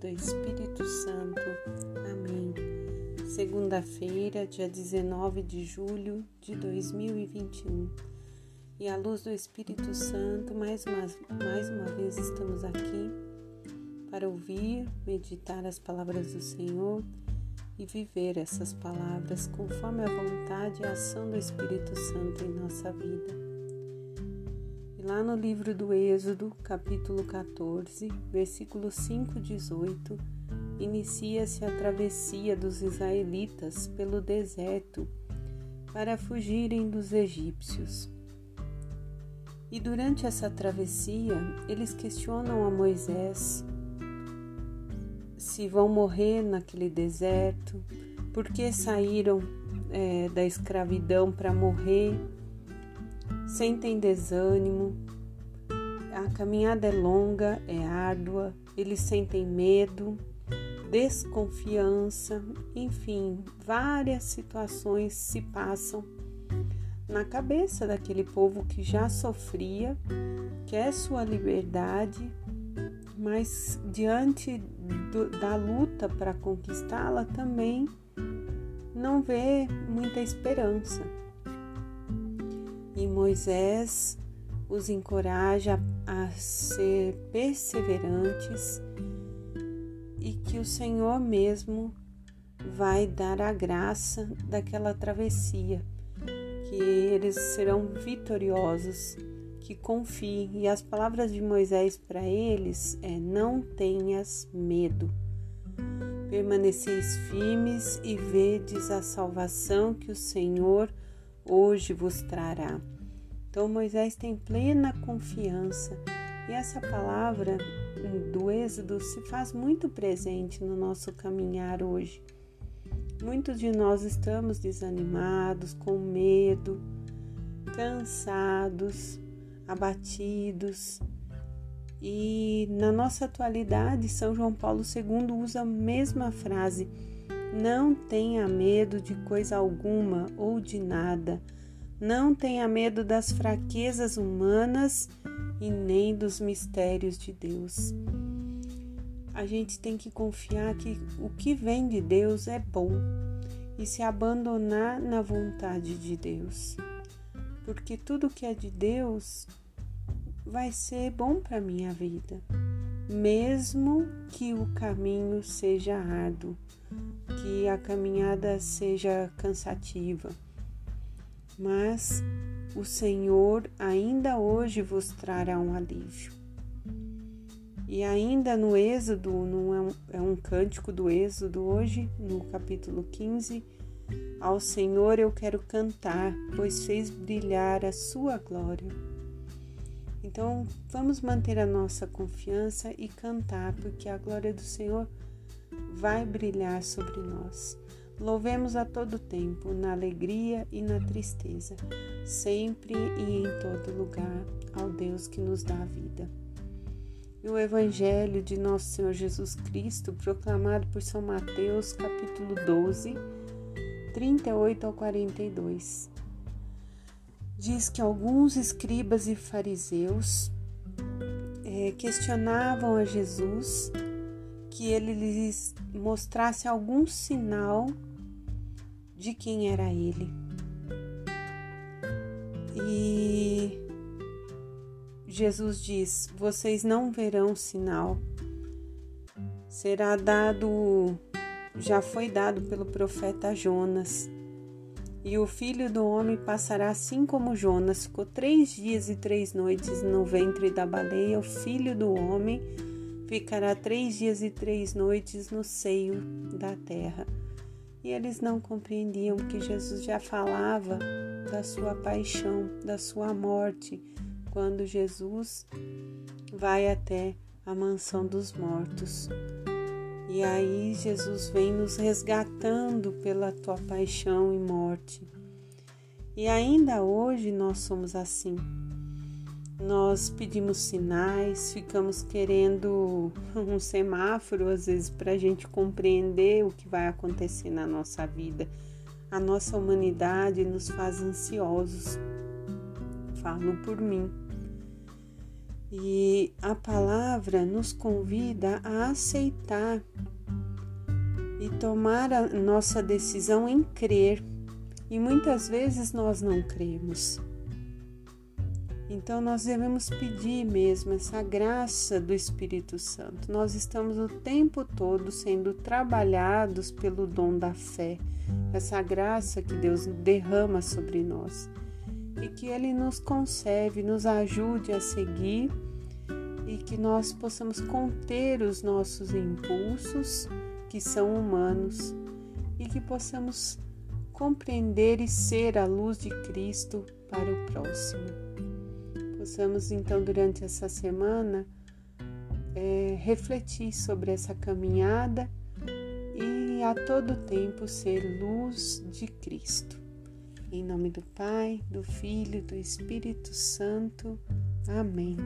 do Espírito Santo. Amém. Segunda-feira, dia 19 de julho de 2021. E à luz do Espírito Santo, mais uma, mais uma vez estamos aqui para ouvir, meditar as palavras do Senhor e viver essas palavras conforme a vontade e a ação do Espírito Santo em nossa vida. Lá no livro do Êxodo, capítulo 14, versículo 5, 18, inicia-se a travessia dos israelitas pelo deserto para fugirem dos egípcios. E durante essa travessia, eles questionam a Moisés se vão morrer naquele deserto, por que saíram é, da escravidão para morrer sentem desânimo, a caminhada é longa, é árdua, eles sentem medo, desconfiança, enfim, várias situações se passam na cabeça daquele povo que já sofria, quer sua liberdade, mas diante do, da luta para conquistá-la também não vê muita esperança. E Moisés os encoraja a ser perseverantes e que o Senhor mesmo vai dar a graça daquela travessia, que eles serão vitoriosos, que confiem. E as palavras de Moisés para eles é: não tenhas medo. Permaneceis firmes e vedes a salvação que o Senhor hoje vos trará. Então Moisés tem plena confiança e essa palavra do Êxodo se faz muito presente no nosso caminhar hoje. Muitos de nós estamos desanimados, com medo, cansados, abatidos. E na nossa atualidade, São João Paulo II usa a mesma frase não tenha medo de coisa alguma ou de nada. Não tenha medo das fraquezas humanas e nem dos mistérios de Deus. A gente tem que confiar que o que vem de Deus é bom e se abandonar na vontade de Deus. Porque tudo que é de Deus vai ser bom para minha vida, mesmo que o caminho seja árduo que a caminhada seja cansativa, mas o Senhor ainda hoje vos trará um alívio. E ainda no Êxodo, não é, é um cântico do Êxodo hoje, no capítulo 15, ao Senhor eu quero cantar, pois fez brilhar a sua glória. Então, vamos manter a nossa confiança e cantar, porque a glória do Senhor vai brilhar sobre nós. Louvemos a todo tempo, na alegria e na tristeza, sempre e em todo lugar, ao Deus que nos dá a vida. E o Evangelho de Nosso Senhor Jesus Cristo, proclamado por São Mateus, capítulo 12, 38 ao 42. Diz que alguns escribas e fariseus é, questionavam a Jesus que ele lhes mostrasse algum sinal de quem era ele. E Jesus diz: Vocês não verão sinal. Será dado, já foi dado pelo profeta Jonas. E o filho do homem passará assim como Jonas ficou três dias e três noites no ventre da baleia. O filho do homem ficará três dias e três noites no seio da terra. E eles não compreendiam que Jesus já falava da sua paixão, da sua morte, quando Jesus vai até a mansão dos mortos. E aí Jesus vem nos resgatando pela tua paixão e morte. E ainda hoje nós somos assim. Nós pedimos sinais, ficamos querendo um semáforo às vezes para a gente compreender o que vai acontecer na nossa vida. A nossa humanidade nos faz ansiosos. Falo por mim. E a palavra nos convida a aceitar e tomar a nossa decisão em crer. E muitas vezes nós não cremos. Então nós devemos pedir mesmo essa graça do Espírito Santo. Nós estamos o tempo todo sendo trabalhados pelo dom da fé, essa graça que Deus derrama sobre nós. E que Ele nos concede, nos ajude a seguir. E que nós possamos conter os nossos impulsos que são humanos. E que possamos compreender e ser a luz de Cristo para o próximo possamos então durante essa semana é, refletir sobre essa caminhada e a todo tempo ser luz de Cristo. Em nome do Pai, do Filho, do Espírito Santo. Amém.